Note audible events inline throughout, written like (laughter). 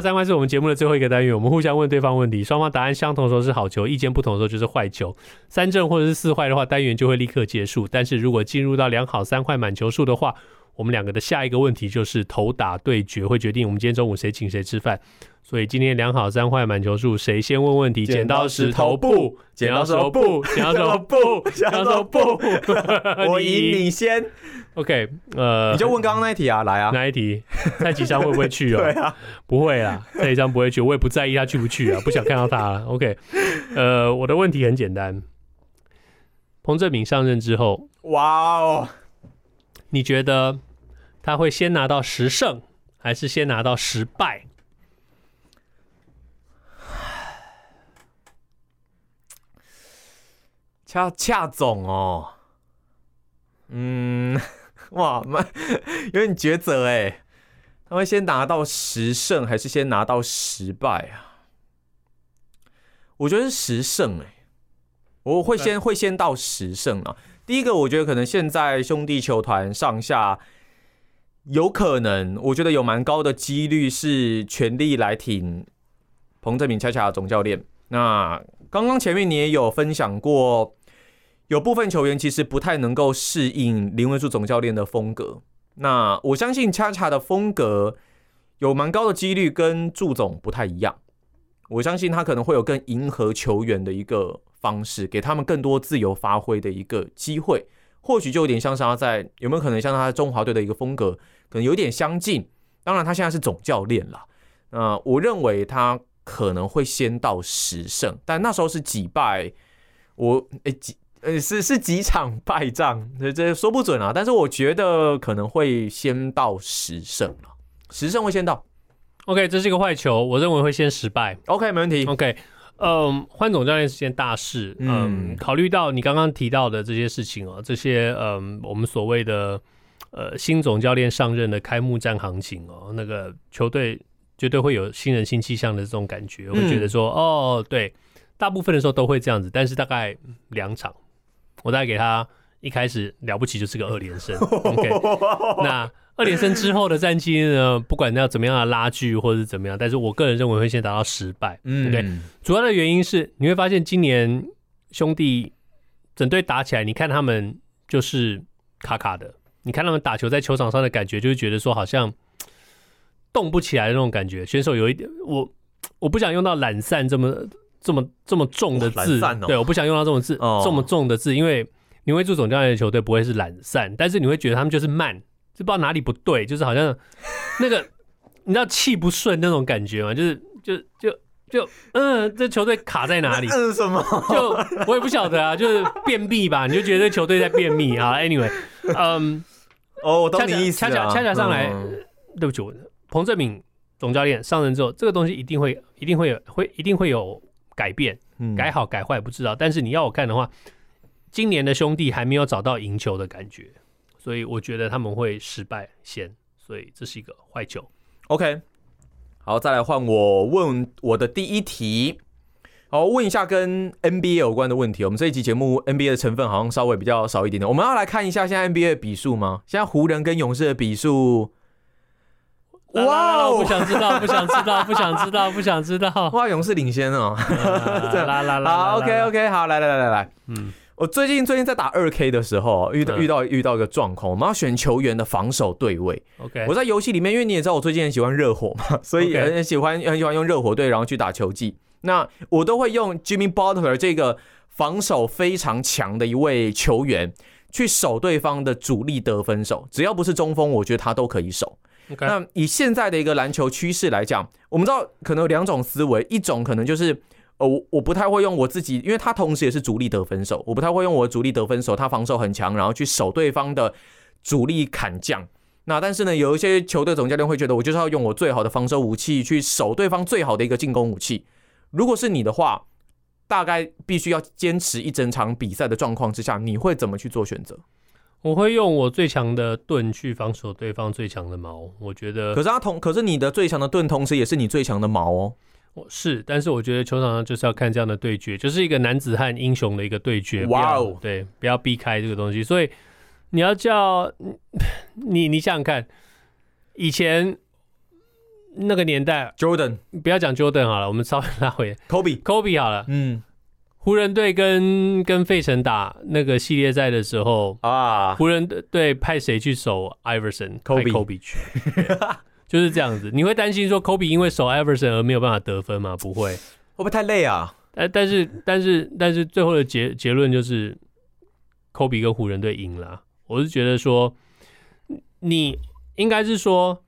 三块是我们节目的最后一个单元，我们互相问对方问题，双方答案相同的时候是好球，意见不同的时候就是坏球。三正或者是四坏的话，单元就会立刻结束。但是如果进入到两好三坏满球数的话，我们两个的下一个问题就是头打对决，会决定我们今天中午谁请谁吃饭。所以今天两好三坏满球数，谁先问问题？剪刀石头布，剪刀石头布，剪刀石头布，剪刀石头布，我赢你先。OK，呃，你就问刚刚那一题啊，来啊，那一题？蔡启昌会不会去哦？(laughs) 对啊，不会啦，蔡启昌不会去，我也不在意他去不去啊，不想看到他了。OK，呃，我的问题很简单，彭正明上任之后，哇哦，你觉得他会先拿到十胜，还是先拿到十败？恰恰总哦，嗯。(laughs) 哇，蛮有点抉择哎，他会先拿到十胜还是先拿到十败啊？我觉得是十胜哎，我会先会先到十胜啊。第一个，我觉得可能现在兄弟球团上下有可能，我觉得有蛮高的几率是全力来挺彭政闵恰恰的总教练。那刚刚前面你也有分享过。有部分球员其实不太能够适应林文树总教练的风格。那我相信恰恰的风格有蛮高的几率跟祝总不太一样。我相信他可能会有更迎合球员的一个方式，给他们更多自由发挥的一个机会。或许就有点像是他在有没有可能像他在中华队的一个风格，可能有点相近。当然他现在是总教练了。那我认为他可能会先到十胜，但那时候是几败？我诶几？呃，是是几场败仗，(laughs) 这这说不准啊。但是我觉得可能会先到十胜了，十胜会先到。OK，这是一个坏球，我认为会先失败。OK，没问题。OK，嗯，换总教练是件大事。嗯，嗯考虑到你刚刚提到的这些事情哦，这些嗯，我们所谓的呃新总教练上任的开幕战行情哦，那个球队绝对会有新人新气象的这种感觉，我会觉得说、嗯、哦，对，大部分的时候都会这样子，但是大概两场。我大概给他一开始了不起就是个二连胜，(laughs) OK。那二连胜之后的战绩呢？不管要怎么样的拉锯或者是怎么样，但是我个人认为会先达到失败，嗯，OK。主要的原因是你会发现今年兄弟整队打起来，你看他们就是卡卡的，你看他们打球在球场上的感觉，就是觉得说好像 (tsk) 动不起来的那种感觉，选手有一点，我我不想用到懒散这么。这么这么重的字，哦、对，我不想用到这种字，哦、这么重的字，因为你会助总教练的球队不会是懒散，但是你会觉得他们就是慢，就不知道哪里不对，就是好像 (laughs) 那个你知道气不顺那种感觉吗？就是就就就嗯，这球队卡在哪里？(laughs) 是什么？就我也不晓得啊，就是便秘吧？你就觉得这球队在便秘啊？Anyway，嗯，哦，我懂你意思啊，恰恰恰恰上来，嗯、对不起，彭振敏总教练上任之后，这个东西一定会一定会有会一定会有。改变，改好改坏不知道，嗯、但是你要我看的话，今年的兄弟还没有找到赢球的感觉，所以我觉得他们会失败先，所以这是一个坏球。OK，好，再来换我问我的第一题，好，问一下跟 NBA 有关的问题。我们这一集节目 NBA 的成分好像稍微比较少一点点，我们要来看一下现在 NBA 的比数吗？现在湖人跟勇士的比数。哇！我不想知道，(laughs) 不想知道，不想知道，不想知道。哇！勇士领先哦。(laughs) 啦啦啦！好，OK OK，好，来来来来来。嗯，我最近最近在打二 K 的时候，遇到遇到遇到一个状况，我们要选球员的防守对位。OK，我在游戏里面，因为你也知道我最近很喜欢热火嘛，所以很喜欢很喜欢用热火队，然后去打球技。那我都会用 Jimmy Butler 这个防守非常强的一位球员去守对方的主力得分手，只要不是中锋，我觉得他都可以守。那以现在的一个篮球趋势来讲，我们知道可能有两种思维，一种可能就是，呃，我我不太会用我自己，因为他同时也是主力得分手，我不太会用我的主力得分手，他防守很强，然后去守对方的主力砍将。那但是呢，有一些球队总教练会觉得，我就是要用我最好的防守武器去守对方最好的一个进攻武器。如果是你的话，大概必须要坚持一整场比赛的状况之下，你会怎么去做选择？我会用我最强的盾去防守对方最强的矛。我觉得，可是他同，可是你的最强的盾同时也是你最强的矛哦。我是，但是我觉得球场上就是要看这样的对决，就是一个男子汉英雄的一个对决。哇哦对，不要避开这个东西。所以你要叫你，你想想看，以前那个年代，Jordan，不要讲 Jordan 好了，我们稍微拉回 Kobe，Kobe 好了，嗯。湖人队跟跟费城打那个系列赛的时候啊，湖人队派谁去守 Iverson？Kobe Kobe 去，(laughs) 就是这样子。你会担心说 Kobe 因为守 Iverson 而没有办法得分吗？不会，会不会太累啊？但但是但是但是最后的结结论就是 Kobe 跟湖人队赢了。我是觉得说，你应该是说，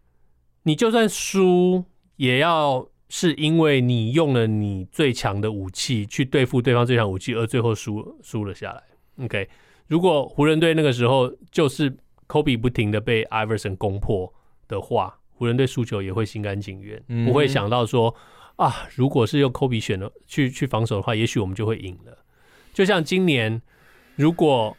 你就算输也要。是因为你用了你最强的武器去对付对方最强武器，而最后输输了下来。OK，如果湖人队那个时候就是 Kobe 不停的被 Iverson 攻破的话，湖人队输球也会心甘情愿，嗯、不会想到说啊，如果是用 Kobe 选的去去防守的话，也许我们就会赢了。就像今年，如果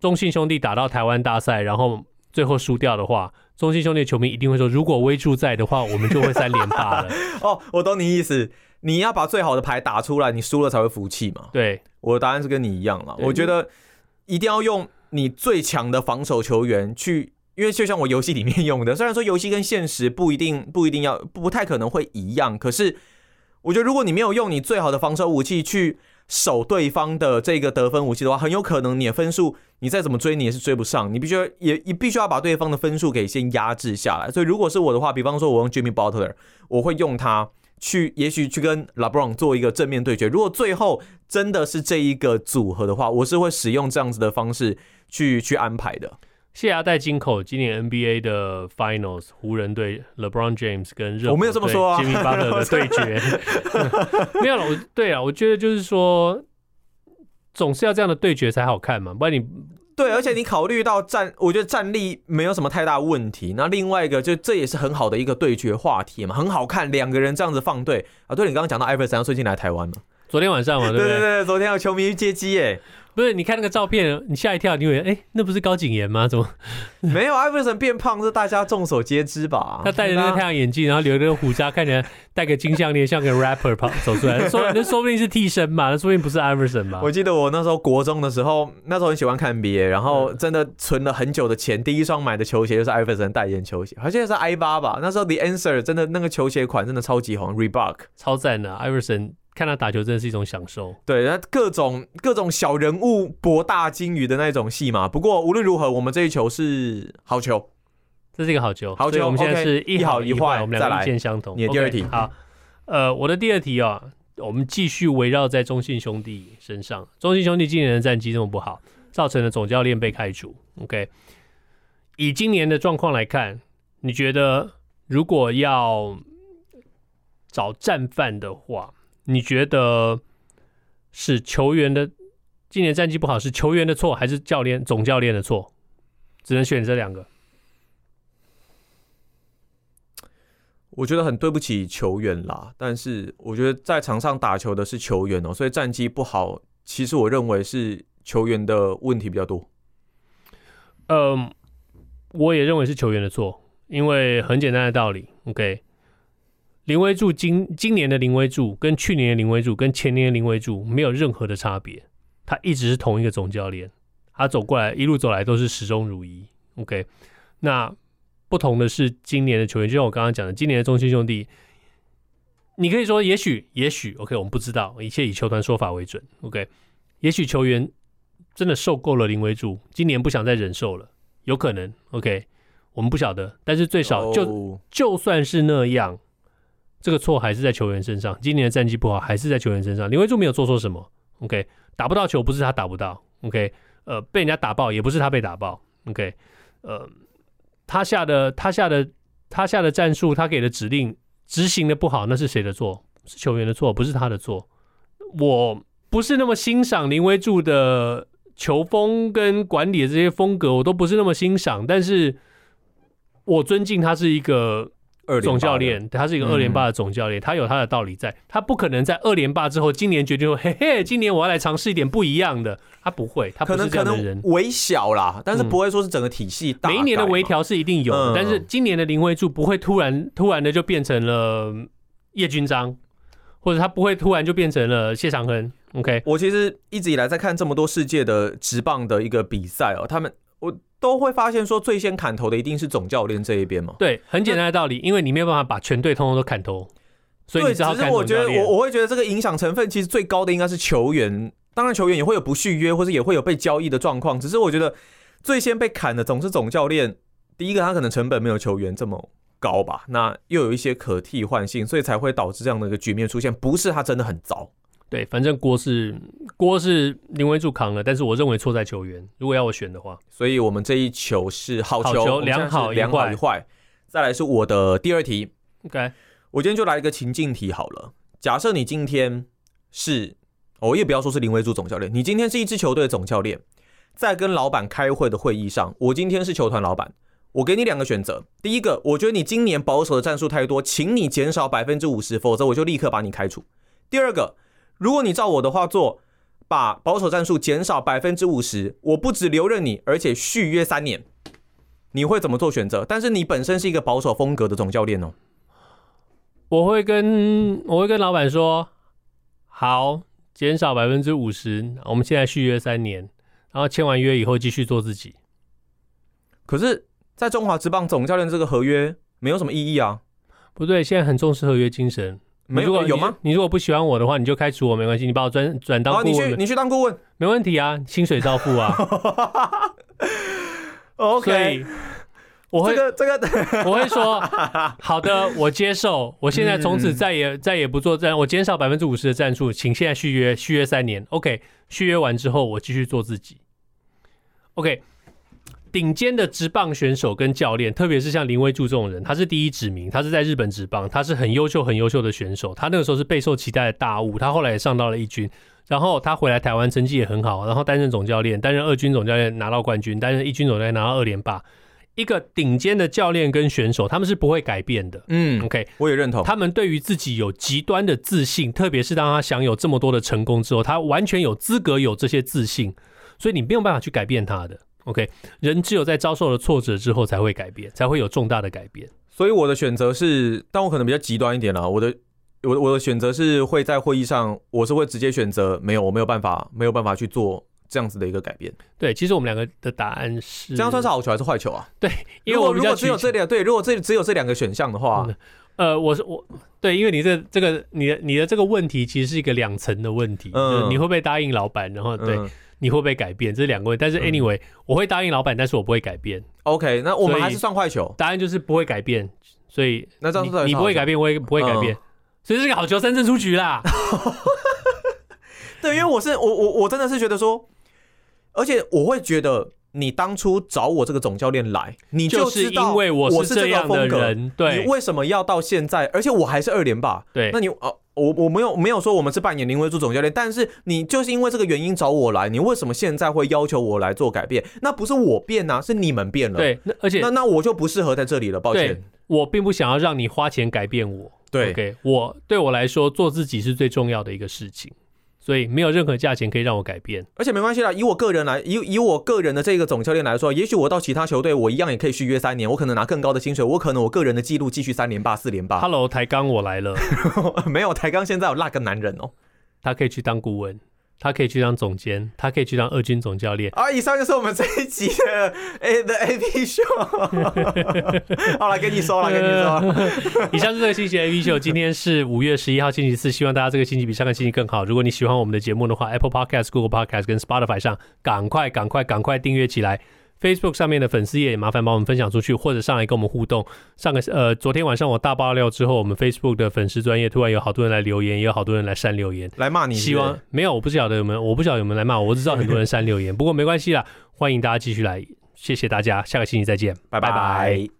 中信兄弟打到台湾大赛，然后最后输掉的话。中信兄弟球迷一定会说：“如果威助在的话，我们就会三连霸了。(laughs) ”哦，我懂你意思，你要把最好的牌打出来，你输了才会服气嘛。对，我的答案是跟你一样了。我觉得一定要用你最强的防守球员去，因为就像我游戏里面用的，虽然说游戏跟现实不一定不一定要不太可能会一样，可是我觉得如果你没有用你最好的防守武器去。守对方的这个得分武器的话，很有可能你的分数，你再怎么追，你也是追不上。你必须也也必须要把对方的分数给先压制下来。所以如果是我的话，比方说我用 Jimmy Butler，我会用他去，也许去跟 LeBron 做一个正面对决。如果最后真的是这一个组合的话，我是会使用这样子的方式去去安排的。谢亚带金口，今年 NBA 的 Finals，湖人队 LeBron James 跟热火，我没有这么说啊，Jimmy Butler 的对决，(laughs) 没有了。我对啊，我觉得就是说，总是要这样的对决才好看嘛，不然你对，而且你考虑到战，我觉得战力没有什么太大问题。那另外一个，就这也是很好的一个对决话题嘛，很好看，两个人这样子放对啊。对，你刚刚讲到艾弗森最近来台湾了，昨天晚上嘛，对不对？对对对，昨天有球迷接机耶。不是，你看那个照片，你吓一跳，你以为哎，那不是高景言吗？怎么 (laughs) 没有？艾弗森变胖是大家众所皆知吧？他戴着那个太阳眼镜，然后留着个胡渣，看起来戴个金项链，像个 rapper 跑 (laughs) 走出来。说那说不定是替身嘛？那说不定不是艾弗森嘛？我记得我那时候国中的时候，那时候很喜欢看 NBA，然后真的存了很久的钱，第一双买的球鞋就是艾弗森代言球鞋，好像是 I 八吧？那时候 The Answer 真的那个球鞋款真的超级红，Reebok 超赞的艾弗森。看他打球真的是一种享受，对，那各种各种小人物博大精于的那种戏嘛。不过无论如何，我们这一球是好球，这是一个好球，好球。我们现在是一好一坏，我们两个意见相同。你的第二题，okay, 好，呃，我的第二题啊，我们继续围绕在中信兄弟身上。中信兄弟今年的战绩这么不好，造成了总教练被开除。OK，以今年的状况来看，你觉得如果要找战犯的话？你觉得是球员的今年战绩不好，是球员的错，还是教练总教练的错？只能选这两个。我觉得很对不起球员啦，但是我觉得在场上打球的是球员哦，所以战绩不好，其实我认为是球员的问题比较多。嗯，我也认为是球员的错，因为很简单的道理，OK。林威柱今今年的林威柱跟去年的林威柱跟前年的林威柱没有任何的差别，他一直是同一个总教练，他走过来一路走来都是始终如一。OK，那不同的是今年的球员，就像我刚刚讲的，今年的中心兄弟，你可以说也许也许 OK，我们不知道，一切以球团说法为准。OK，也许球员真的受够了林威柱，今年不想再忍受了，有可能 OK，我们不晓得，但是最少就、oh. 就算是那样。这个错还是在球员身上。今年的战绩不好，还是在球员身上。林威柱没有做错什么，OK，打不到球不是他打不到，OK，呃，被人家打爆也不是他被打爆，OK，呃，他下的他下的他下的战术，他给的指令执行的不好，那是谁的错？是球员的错，不是他的错。我不是那么欣赏林威柱的球风跟管理的这些风格，我都不是那么欣赏，但是我尊敬他是一个。二总教练，他是一个二连霸的总教练，他有他的道理在，他不可能在二连霸之后，今年决定说，嘿嘿，今年我要来尝试一点不一样的，他不会，他不是这样的人，可能微小啦，但是不会说是整个体系大。每一年的微调是一定有的，但是今年的林威柱不会突然突然的就变成了叶军章，或者他不会突然就变成了谢长亨。OK，我其实一直以来在看这么多世界的职棒的一个比赛哦，他们我。都会发现说，最先砍头的一定是总教练这一边嘛？对，很简单的道理，因为你没有办法把全队通通都砍头，所以你只好砍总教练。对，只是我觉得我我会觉得这个影响成分其实最高的应该是球员，当然球员也会有不续约或者也会有被交易的状况，只是我觉得最先被砍的总是总教练。第一个，他可能成本没有球员这么高吧，那又有一些可替换性，所以才会导致这样的一个局面出现。不是他真的很糟。对，反正锅是锅是林威柱扛了，但是我认为错在球员。如果要我选的话，所以我们这一球是好球，好球良好良好与坏。再来是我的第二题，OK，我今天就来一个情境题好了。假设你今天是，我也不要说是林威柱总教练，你今天是一支球队的总教练，在跟老板开会的会议上，我今天是球团老板，我给你两个选择。第一个，我觉得你今年保守的战术太多，请你减少百分之五十，否则我就立刻把你开除。第二个。如果你照我的话做，把保守战术减少百分之五十，我不只留任你，而且续约三年，你会怎么做选择？但是你本身是一个保守风格的总教练哦。我会跟我会跟老板说，好，减少百分之五十，我们现在续约三年，然后签完约以后继续做自己。可是，在中华职棒总教练这个合约没有什么意义啊。不对，现在很重视合约精神。没有有吗？你如果不喜欢我的话，你就开除我没关系，你把我转转当顾问。你去你去当顾问，没问题啊，薪水照付啊。(laughs) OK，我会这个这个，我会说好的，我接受。我现在从此再也再也不做战，我减少百分之五十的战术，请现在续约，续约三年。OK，续约完之后我继续做自己。OK。顶尖的职棒选手跟教练，特别是像林威柱这种人，他是第一指名，他是在日本职棒，他是很优秀、很优秀的选手。他那个时候是备受期待的大物，他后来也上到了一军，然后他回来台湾成绩也很好，然后担任总教练，担任二军总教练拿到冠军，担任一军总教练拿到二连霸。一个顶尖的教练跟选手，他们是不会改变的。嗯，OK，我也认同。他们对于自己有极端的自信，特别是当他享有这么多的成功之后，他完全有资格有这些自信，所以你没有办法去改变他的。OK，人只有在遭受了挫折之后才会改变，才会有重大的改变。所以我的选择是，但我可能比较极端一点啦。我的，我我的选择是会在会议上，我是会直接选择没有，我没有办法，没有办法去做这样子的一个改变。对，其实我们两个的答案是，这样算是好球还是坏球啊？对，(laughs) 因为我如果只有这两对，如果这只有这两个选项的话，呃，我是我对，因为你这这个你的你的这个问题其实是一个两层的问题，嗯，你会不会答应老板？然后对。嗯你会不会改变？这是两个问题。但是 anyway，、嗯、我会答应老板，但是我不会改变。OK，那我们还是算坏球。答案就是不会改变。所以那这样你，你不会改变，我也不会改变。嗯、(laughs) 所以这个好球三振出局啦。(laughs) 对，因为我是我我我真的是觉得说，而且我会觉得。你当初找我这个总教练来，你就是因为我是这样的人，对，你为什么要到现在？而且我还是二连霸，对，那你哦，我我没有没有说我们是扮演林威柱总教练，但是你就是因为这个原因找我来，你为什么现在会要求我来做改变？那不是我变呐、啊，是你们变了，对，那而且那那我就不适合在这里了，抱歉，我并不想要让你花钱改变我，对，OK，我对我来说做自己是最重要的一个事情。所以没有任何价钱可以让我改变，而且没关系啦。以我个人来，以以我个人的这个总教练来说，也许我到其他球队，我一样也可以续约三年，我可能拿更高的薪水，我可能我个人的记录继续三连霸、四连霸。Hello，台钢我来了，(laughs) 没有台钢现在有那个男人哦，他可以去当顾问。他可以去当总监，他可以去当二军总教练。啊，以上就是我们这一集的 A 的 A P 秀。(laughs) 好了，跟你说了，跟你说。(laughs) 以上是这个星期的 A P 秀。今天是五月十一号，星期四。希望大家这个星期比上个星期更好。如果你喜欢我们的节目的话，Apple Podcast、Google Podcast 跟 Spotify 上，赶快、赶快、赶快订阅起来。Facebook 上面的粉丝页也麻烦帮我们分享出去，或者上来跟我们互动。上个呃，昨天晚上我大爆料之后，我们 Facebook 的粉丝专业突然有好多人来留言，也有好多人来删留言，来骂你是是？希望没有，我不晓得有没有，我不晓得有没有来骂我，我只知道很多人删留言。不过没关系啦，欢迎大家继续来，谢谢大家，下个星期再见，拜拜。拜拜。